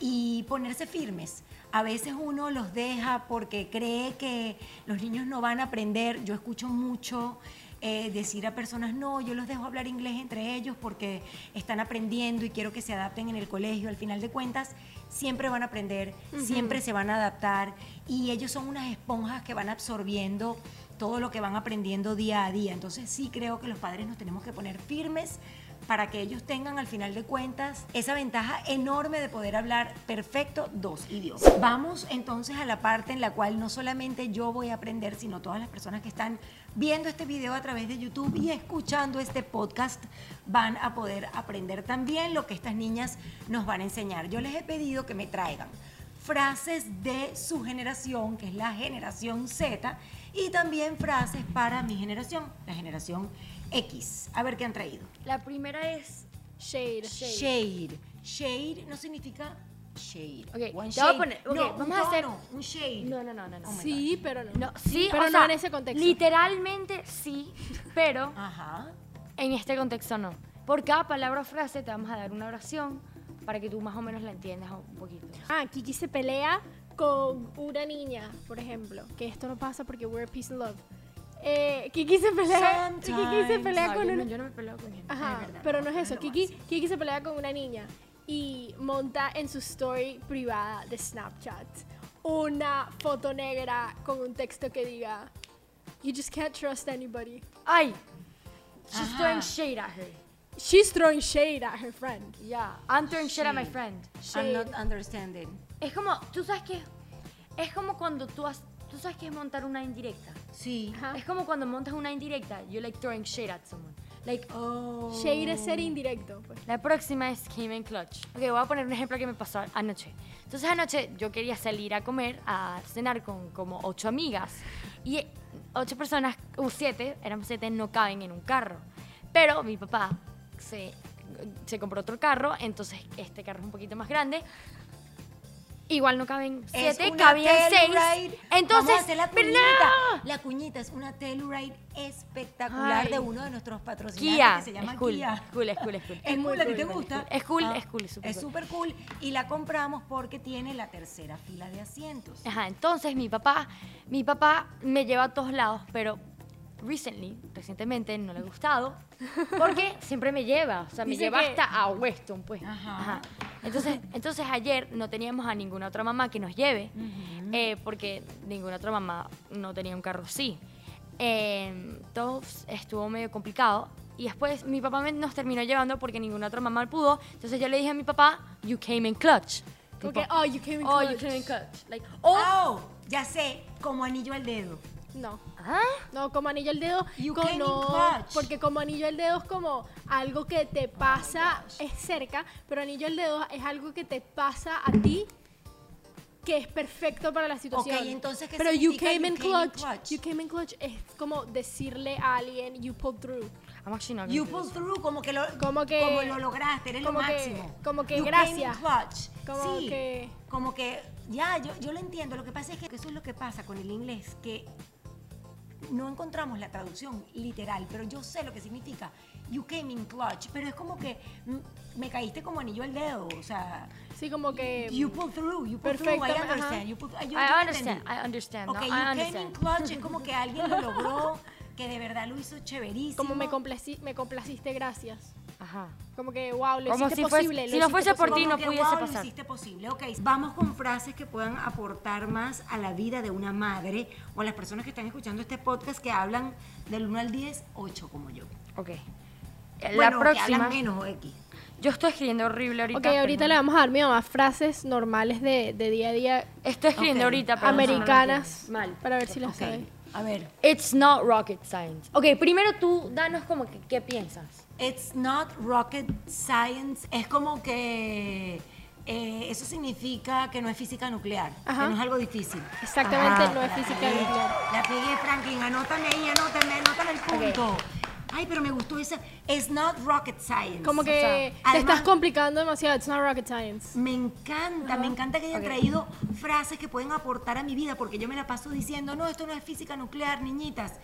y ponerse firmes. A veces uno los deja porque cree que los niños no van a aprender. Yo escucho mucho eh, decir a personas, no, yo los dejo hablar inglés entre ellos porque están aprendiendo y quiero que se adapten en el colegio. Al final de cuentas, siempre van a aprender, siempre se van a adaptar y ellos son unas esponjas que van absorbiendo todo lo que van aprendiendo día a día. Entonces sí creo que los padres nos tenemos que poner firmes para que ellos tengan al final de cuentas esa ventaja enorme de poder hablar perfecto dos idiomas. Vamos entonces a la parte en la cual no solamente yo voy a aprender, sino todas las personas que están viendo este video a través de YouTube y escuchando este podcast van a poder aprender también lo que estas niñas nos van a enseñar. Yo les he pedido que me traigan frases de su generación, que es la generación Z, y también frases para mi generación, la generación X. A ver qué han traído. La primera es Shade. Shade. Shade no significa shade. Ok, One te voy a shade. poner- ok, no, vamos un a hacer- tono, un shade. No, no, no, no. no. Oh my Sí, pero no. No, sí, pero o no sea, en ese contexto. Literalmente sí, pero Ajá. en este contexto no. Por cada palabra o frase te vamos a dar una oración para que tú más o menos la entiendas un poquito. Ah, Kiki se pelea con una niña, por ejemplo. Que esto no pasa porque we're peace and love. Eh, Kiki se pelea. Kiki se pelea No, con yo, no, una. yo no me peleo con gente. Ajá, Es verdad, pero no, es eso. Kiki. Kiki se pelea con una niña y monta en su story privada de Snapchat una foto negra con un texto que diga You just can't trust anybody. Ay, she's Ajá. throwing shade at her. She's throwing shade at her friend. Yeah, I'm throwing shade at my Shade. friend. I'm not understanding. Es como, tú sabes que es como cuando tú has, tú sabes que es montar una indirecta. Sí. Ajá. Es como cuando montas una indirecta, you're like throwing shade at someone. Like, Oh. Shade es ser indirecto, pues. La próxima es Came in Clutch. Ok, voy a poner un ejemplo que me pasó anoche. Entonces anoche yo quería salir a comer, a cenar con como ocho amigas. Y ocho personas, o siete, éramos siete, no caben en un carro. Pero mi papá se, se compró otro carro, entonces este carro es un poquito más grande. Igual no caben Es siete, cabían seis. Entonces, Vamos a hacer la cuñita. no. La cuñita es una Telluride espectacular Ay. de uno de nuestros patrocinadores Kia, que se llama es cool, Kia. es cool, es cool, es cool. Es cool, ¿a ti te gusta? Es cool, Ah, es cool, es súper Es cool. súper cool y la compramos porque tiene la tercera fila de asientos. Ajá, entonces mi papá, mi papá me lleva a todos lados, pero recently, recientemente no le ha gustado, porque siempre me lleva, o sea, me Dice lleva que- hasta a Weston, pues. Ajá. Ajá. Entonces, entonces ayer no teníamos a ninguna otra mamá que nos lleve, eh, porque ninguna otra mamá no tenía un carro así. Eh, todo estuvo medio complicado. Y después mi papá me- nos terminó llevando porque ninguna otra mamá pudo. Entonces yo le dije a mi papá, you came in clutch. Como Tipo, que, oh, you came in oh, clutch. you came in clutch. Like, oh, Oh, ya sé, como anillo al dedo. No. ¿Ah? No, como anillo al dedo. You co- came in no, clutch. porque como anillo al dedo es como algo que te pasa, es cerca, pero anillo al dedo es algo que te pasa a ti que es perfecto para la situación. Ok, entonces, ¿qué Pero you came, you in came in clutch, clutch? You came in clutch es como decirle a alguien you pulled through. I'm actually not gonna You pulled through, como que lo, Como que- como lo lograste, eres como lo que- máximo. como que You gracias. came in clutch. Como sí, que- como que, ya, yo, yo lo entiendo. Lo que pasa es que eso es lo que pasa con el inglés, que no encontramos la traducción literal, pero yo sé lo que significa. You came in clutch, pero es como que me caíste como anillo al dedo, o sea, Sí, como que you pulled through, you Perfecto, through, I understand. You pulled, yo- yo I understand. I understand, Ok, no, you I came understand. in clutch es como que alguien lo logró, que de verdad lo hizo chéverísimo. como me, complaci- me complaciste, gracias. Ajá. Como que, wow, lo Como hiciste si fuese- posible. si lo no hiciste fuese por ti, no que, pudiese wow, lo pasar. hiciste posible. Ok, vamos con frases que puedan aportar más a la vida de una madre o a las personas que están escuchando este podcast que hablan del 1 al 10, 8 como yo. Ok. La bueno, que próxima. hablan menos o X. Yo estoy escribiendo horrible ahorita. Ok, pero ahorita no- le vamos a dar mi mamá frases normales de, de día a día Estoy escribiendo Ok. ahorita, pero no no lo americanas entiendo. Mal. para ver si las Ok, sabe. A ver. It's not rocket science. Ok, primero tú danos como que qué piensas. It's not rocket science. Es como que eh, eso significa que no es física nuclear, Ajá. que no es algo difícil. Exactamente, Ajá. no es física pegué, nuclear. La pegué, Franklin. Anótame ahí, anótame, anótame el punto. Ay, pero me gustó esa. It's not rocket science. Como que O sea, te además- estás complicando demasiado. It's not rocket science. Me encanta, me encanta que hayan traído frases que pueden aportar a mi vida, porque yo me la paso diciendo, no, esto no es física nuclear, niñitas.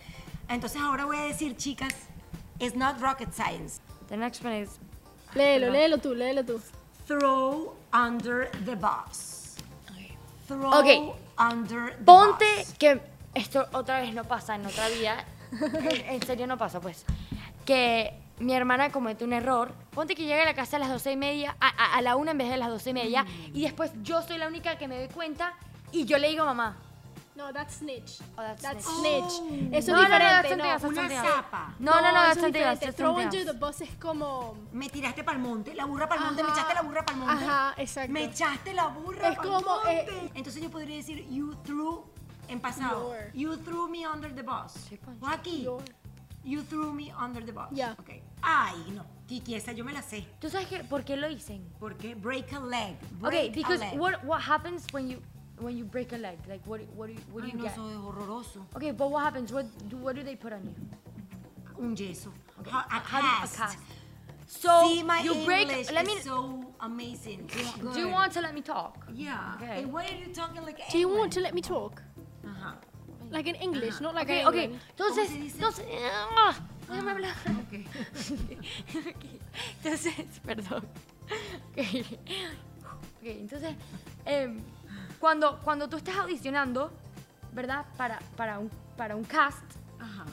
Entonces ahora voy a decir, chicas, it's not rocket science. The next one is. Léelo, Perdón. léelo tú, léelo tú. Throw under the bus. Throw Ok. under the Ponte bus. que esto otra vez no pasa en otra vida. en, serio no pasa, pues. Que mi hermana comete un error. Ponte que llega a la casa a las doce y media, a, a- a la una en vez de las doce y media, y después yo soy la única que me doy cuenta y yo le digo a mamá. No, that's snitch. Oh, that's That's snitch. snitch. Eso No, no, es no, diferente. that's no. that's Una zapa. No, no, no, eso that's es diferente. That's Throw under the bus es como... Me tiraste para el monte, la burra para el monte, me echaste la burra para el monte. Ajá, exacto. Me echaste la burra Es para como, el eh, monte. Entonces yo podría decir, you threw, en pasado, Your. you threw me under the bus. Joaquín, you threw me under the bus. Ya. Ok. Ay, no, Kiki, esa yo me la sé. ¿Tú sabes qué? ¿Por qué lo dicen? ¿Por qué? Break a leg. Okay, because a leg. what what happens when you when you break a leg? Like what what do you, what do Ay, you no, get? eso es horroroso. Okay, but what happens? What do what do they put on you? Un yeso. Ha- A, you- cast. a cast. So See, my you break. English let me. is so amazing. do you want to let me talk? Yeah. Okay. And why are you talking like Do you Edwin? want to let me talk? Ajá. Like in English, not like Okay, okay. Entonces, entonces, ah, déjame hablar. Ok. Ok, Entonces, perdón. Ok, Ok, entonces, em, cuando, cuando tú estás audicionando, ¿verdad? Para, para, un, para un cast, Ajá.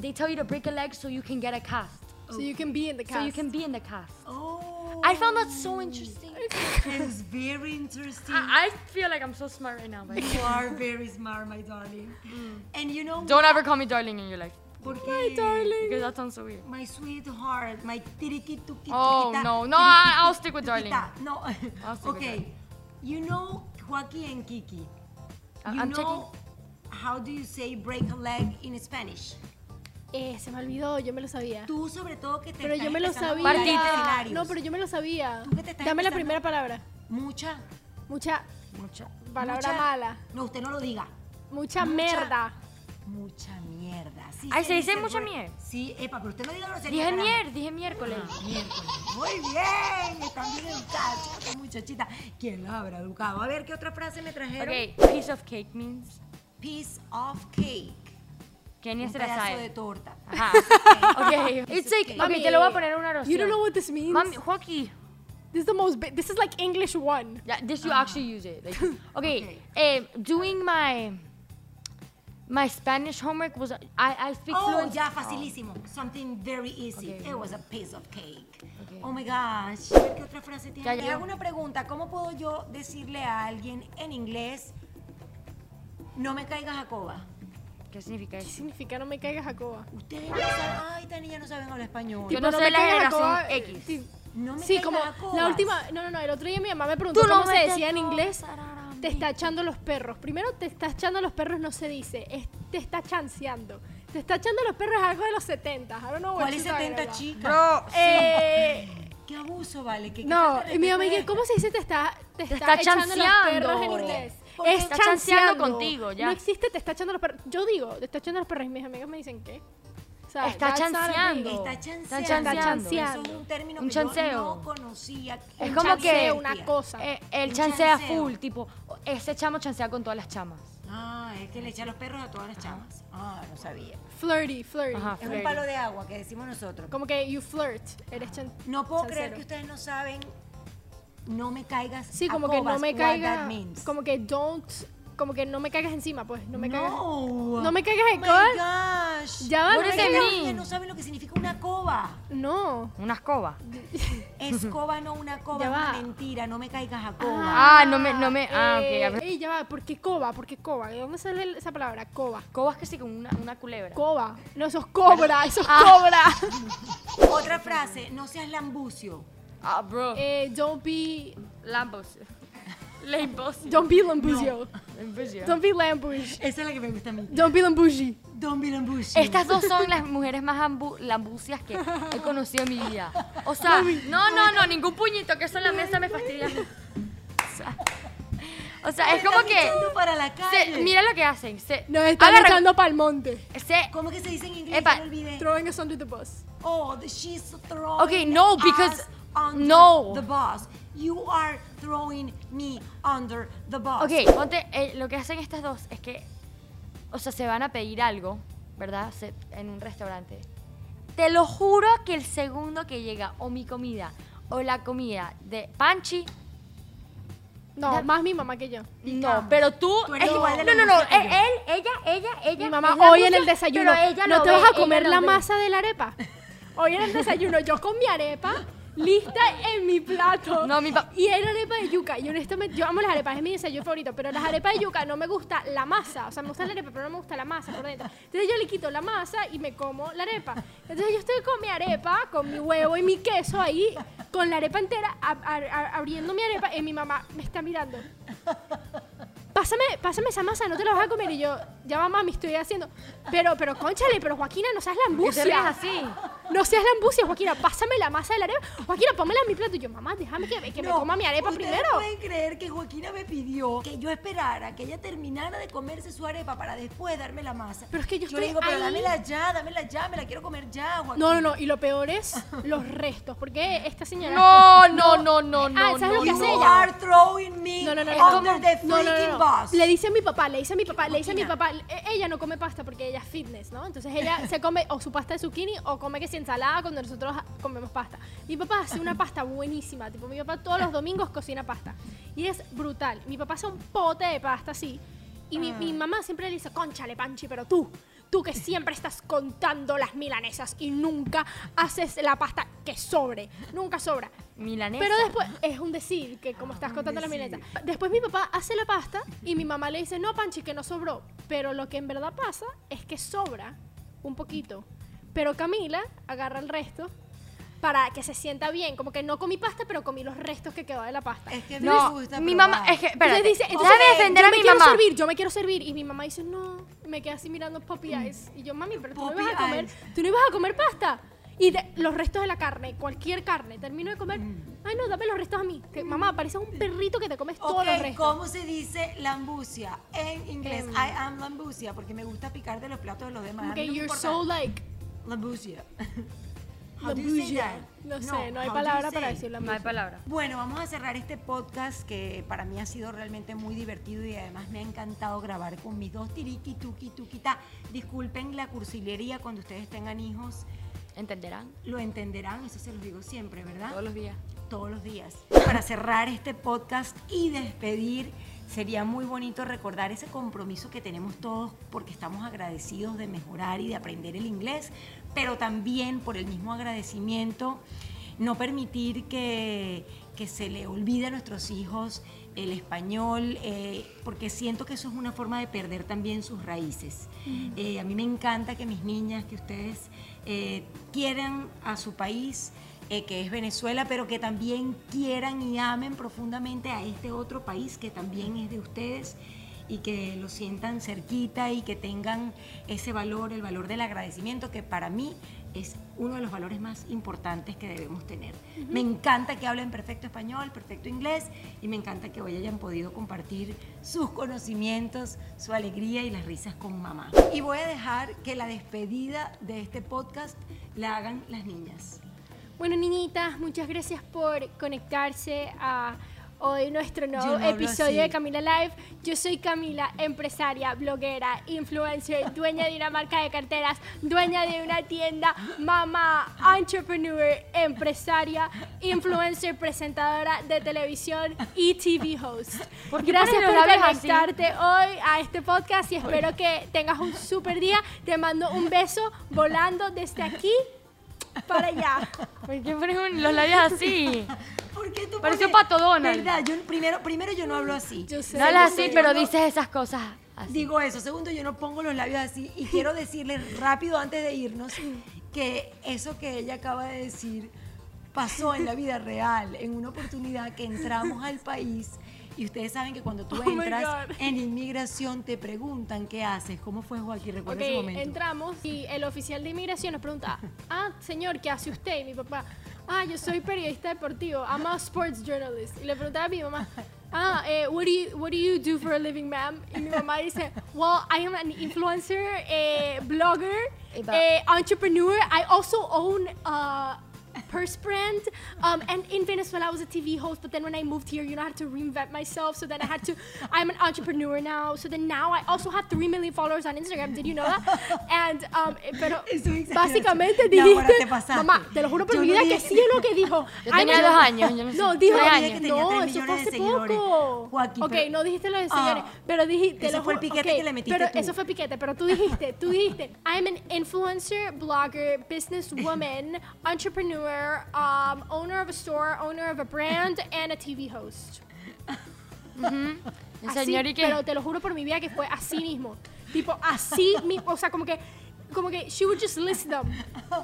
they tell you to break a leg so you can get a cast. So you can be in the cast. So you can be in the cast. Oh. I found that so interesting. That is very interesting. I, I feel like I'm so smart right now. But you are very smart, my darling. Mm. And you know don't ever call me darling in your life. Porque My darling. Because that sounds so weird. My sweetheart, my tiriquituki Oh, no, no, I- I'll stick with darling. No. I'll stick with okay. You know Joaquin and Kiki. I- You I'm know how do you say break a leg in Spanish? Eh, se me olvidó, yo me lo sabía. Tú sobre todo que te Pero estás yo me lo sabía. No, pero yo me lo sabía. Tú que te estás Dame la primera palabra. Mucha. Mucha Mucha. palabra mucha- mala. No, usted no lo diga. Mucha, Mucha- merda. Mucha mierda. Sí Ay, ¿se dice mucha mierda? Sí, epa, pero usted no diga grosería. Dije mier, dije miércoles. Miércoles. Muy bien, están bien educadas, muchachita. ¿Quién la habrá educado? A ver, ¿qué otra frase me trajeron? Okay, piece of cake means. Piece of cake. Kenia Un se la pedazo de torta. Ajá. Okay. It's like, okay, te lo voy a poner una oración. You don't know what this means? Mami, Joaquín. This is the most. This is like English one. Yeah, this you actually use it. Like, okay, Okay. um, doing my my Spanish homework was I I speak Oh, fluent. ya, facilísimo. Something very easy. Okay. It was a piece of cake. Okay. Oh my gosh. Qué otra frase tiene. Ya, Te ya. hago una pregunta. ¿Cómo puedo yo decirle a alguien en inglés, no me caigas a coba? ¿Qué significa ¿Qué eso? significa no me caigas Jacoba? Ustedes no saben, ay, esta niña no saben hablar español. Yo no no sé me la caigas a generación coba, X. sí. No me Sí, caigas como a la última, no, no, no, el otro día mi mamá me preguntó Tú no cómo se decía en inglés. Te está echando los perros. Primero, te está echando los perros no se dice, es te está chanceando. Te está echando los perros es algo de los 70. I don't know what ¿Cuál es you're talking 70 about. chica? Bro, Eh, Qué abuso, vale. ¿Qué, qué no, falta de y mi mamá, respeto ¿y es ¿cómo se dice te está, te está, está echando los chanceando. perros en inglés? Porque Es está chanceando chanceando contigo, ya. No existe te está echando los perros. Yo digo, te está echando los perros y mis amigas me dicen, ¿qué? O sea, Está chanceando. Está chanceando. chanceando. chanceando. Eso es un término Un que chanceo. yo no conocía. Es Un como chanceo, que- una cosa. Eh, el Un chancea chanceo. full, tipo, ese chamo chancea con todas las chamas. Ah, es que le echa los perros a todas las chamas. Ah, no sabía. Flirty, flirty. Ajá. Es un Flirty. palo de agua que decimos nosotros. Como que you flirt. Eres chan No puedo chancero. creer que ustedes no saben. No me caigas. Sí, a como que no me what caiga. that means. Como que don't. Como que no me caigas encima, pues. No me caigas. No. No me caigas Oh en my coba. gosh. Ya va, no caigas- no saben lo que significa una coba. No. Una escoba. Escoba no una coba, Ya es una va. mentira. No me caigas a coba. Ah, no me, no me, ah, Eh, ok. ey, ya va, ¿por qué coba? ¿Por qué coba? ¿De dónde sale esa palabra? Coba. Cobas que sí, con una, una culebra. Coba. No, eso es cobra, eso es Ah. cobra. Otra frase, no seas lambucio. Ah, bro. Eh, don't be. Lambos. Lambos. Don't be lambucio. Lambos, Don't be lambush. Esa es la que me gusta a mí. Don't be lambushi. Don't be lambucio. Estas dos son las mujeres más ambu- lambucias que he conocido en mi vida. O sea, no, no, no, ningún puñito, que eso en la mesa me fastidia. O sea, o sea, es como que. para la calle. se- mira lo que hacen. Se, Nos están echando pa'l monte. se- ¿Cómo que se dice en inglés? Epa. Olvidé. Throwing us under the bus. Oh, the, she's throwing Okay, no, because- us under no. the bus. You are throwing me under the bus. Ok, ponte, eh, lo que hacen estas dos es que, o sea, se van a pedir algo, ¿verdad? Se- en un restaurante. Te lo juro que el segundo que llega o mi comida o la comida de Panchi, No, Da- más mi mamá que yo. no, pero tú, Tú eres es igual de no, no, no, él, yo. él, ella, ella, ella. Mi mamá la hoy en el desayuno. pero ella ¿No te ve, vas a comer la ve. masa de la arepa? Hoy en el desayuno yo con mi arepa lista en mi plato. No, mi pa- Y era arepa de yuca. Y honestamente, yo amo las arepas, es mi desayuno favorito. Pero las arepas de yuca no me gusta la masa. O sea, me gusta la arepa, pero no me gusta la masa por dentro. Entonces yo le quito la masa y me como la arepa. Entonces yo estoy con mi arepa, con mi huevo y mi queso ahí, con la arepa entera, a- a- a- abriendo mi arepa. Y mi mamá me está mirando. Pásame, pásame esa masa, no te la vas a comer. Y yo, ya va, mami, estoy haciendo. Pero, pero, conchale, pero Joaquina, no seas ¿Por qué te ríes lambucia. así? No seas lambucia, Joaquina, pásame la masa de la arepa. Joaquina, pónmela en mi plato. Y yo, mamá, déjame que, que me No, coma mi arepa ¿ustedes primero. pueden creer que Joaquina me pidió que yo esperara que ella terminara de comerse su arepa para después darme la masa? Pero es que yo le estoy digo, pero ahí. dámela ya, dámela ya, me la quiero comer ya, Joaquina. No, no, no. Y lo peor es los restos. Porque esta señora. No, no, no, no, no. Ah, ¿sabes lo que You hace ella? are throwing me No, no, no, no. under the No, no, Le dice a mi papá, le dice a mi papá, le dice a mi papá, e- ella no come pasta porque ella es fitness, ¿no? Entonces ella se come o su pasta de zucchini o come que si ensalada cuando nosotros comemos pasta. Mi papá hace una pasta buenísima, tipo mi papá todos los domingos cocina pasta y es brutal. Mi papá hace un pote de pasta así y mi, Ah. mi mamá siempre le dice, conchale Panchi, pero tú, tú que siempre estás contando las milanesas y nunca haces la pasta que sobre, nunca sobra. Milanesa. Pero después, es un decir, que como estás contando la decir. milanesa. Después mi papá hace la pasta y mi mamá le dice, no, Panchi, que no sobró. Pero lo que en verdad pasa es que sobra un poquito. Pero Camila agarra el resto para que se sienta bien. Como que no comí pasta, pero comí los restos que quedó de la pasta. Es que me No, gusta mi probar. mamá, es que, espérate, Entonces dice, entonces, defender yo a me mi quiero mamá. servir, yo me quiero servir. Y mi mamá dice, no, me quedé así mirando Poppy Eyes. Y yo, mami, pero tú no ibas a comer, tú no ibas a comer pasta. Y de- los restos de la carne, cualquier carne, termino de comer. Ay, no, dame los restos a mí. Que, mamá, pareces un perrito que te comes todos Ok, los restos. ¿cómo se dice lambucia en inglés? Em. I am lambucia, porque me gusta picar de los platos de los demás. A mí Ok, no me you're importa. so like. Lambucia. How do you say that? No sé, no hay how do you palabra para say? decir No hay palabra. Bueno, vamos a cerrar este podcast que para mí ha sido realmente muy divertido y además me ha encantado grabar con mis dos tiriqui, tuqui, tuquita. Disculpen la cursilería cuando ustedes tengan hijos, ¿Entenderán? lo entenderán, eso se los digo siempre, ¿verdad? Todos los días. todos los días. Para cerrar este podcast y despedir, sería muy bonito recordar ese compromiso que tenemos todos porque estamos agradecidos de mejorar y de aprender el inglés, pero también por el mismo agradecimiento, no permitir que, que se le olvide a nuestros hijos el español, eh, porque siento que eso es una forma de perder también sus raíces. Eh, a mí me encanta que mis niñas, que ustedes eh, quieran a su país, que es Venezuela, pero que también quieran y amen profundamente a este otro país que también es de ustedes y que lo sientan cerquita y que tengan ese valor, el valor del agradecimiento, que para mí es uno de los valores más importantes que debemos tener. Me encanta que hablen perfecto español, perfecto inglés y me encanta que hoy hayan podido compartir sus conocimientos, su alegría y las risas con mamá. Y voy a dejar que la despedida de este podcast la hagan las niñas. Bueno, niñitas, muchas gracias por conectarse a hoy nuestro nuevo no episodio de Camila Live. Yo soy Camila, empresaria, bloguera, influencer, dueña de una marca de carteras, dueña de una tienda, mamá, entrepreneur, empresaria, influencer, presentadora de televisión y TV host. ¿Por qué Gracias por conectarte hoy a este podcast y espero que tengas un super día. Te mando un beso volando desde aquí para allá. ¿Por qué pones los labios así? ¿Por qué tú Pareció pones- Pato Donald. ¿Verdad? Yo primero, primero yo no hablo así. Yo sé. No hablas así, pero no- dices esas cosas así. Digo eso. Segundo, yo no pongo los labios así. Y quiero decirles rápido antes de irnos que eso que ella acaba de decir pasó en la vida real, en una oportunidad que entramos al país. Y ustedes saben que cuando tú Oh entras en inmigración te preguntan qué haces. ¿Cómo fue Joaquín? Recuerda Ok, ese momento. entramos y el oficial de inmigración nos pregunta, ah, señor, ¿qué hace usted? Y mi papá, ah, yo soy periodista deportivo, I'm a sports journalist. Y le preguntaba a mi mamá, ah, eh, what, do you, what do you do for a living, ma'am? Y mi mamá dice, well, I am an influencer, eh, blogger, eh, entrepreneur. I also own a purse brand. Um, and in Venezuela, I was a TV host, but then when I moved here, you know, I had to reinvent myself. So then I had to, I'm an entrepreneur now. So then now I also have 3 million followers on Instagram. Did you know that? And, um, pero Es una exageración. básicamente dijiste, te mamá, te lo juro por mi vida que que- sí es lo que dijo. Yo tenía dos años, yo no sé. No, dijo, Tres Yo dije años. no, eso millones fue hace poco. Joaquín, ok, pero- no dijiste lo de Ah, seguidores, pero dijiste... te ese lo fue el piquete ok, que le metiste Pero tú. eso fue piquete, pero tú dijiste, tú dijiste, I'm an influencer, blogger, businesswoman, entrepreneur, manager, um, owner of a store, owner of a brand, and a TV host. El Así, señor y que... pero te lo juro por mi vida que fue así mismo. Tipo, así mismo. O sea, como que, como que she would just list them.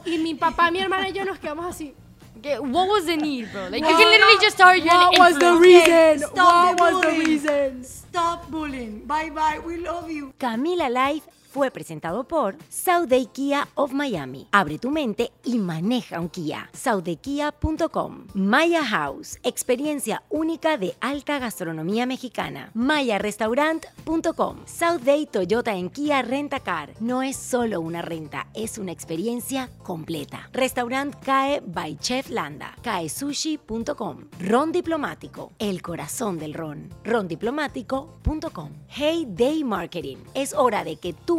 Y mi papá, mi hermana y yo nos quedamos así. que, what was the need, bro? Like, you can literally just start your What was the reason? Stop What the was the bullying. reason? Stop bullying. Bye bye. We love you. Camila Live fue presentado por Sauday Kia of Miami. Abre tu mente y maneja un Kia. SaudayKia.com. Maya House, experiencia única de alta gastronomía mexicana. MayaRestaurant.com. Sauday Toyota en Kia Rentacar. No es solo una renta, es una experiencia completa. Restaurant CAE by Chef Landa. CAESushi.com. Ron Diplomático, el corazón del ron. Rondiplomático.com. Hey Day Marketing. Es hora de que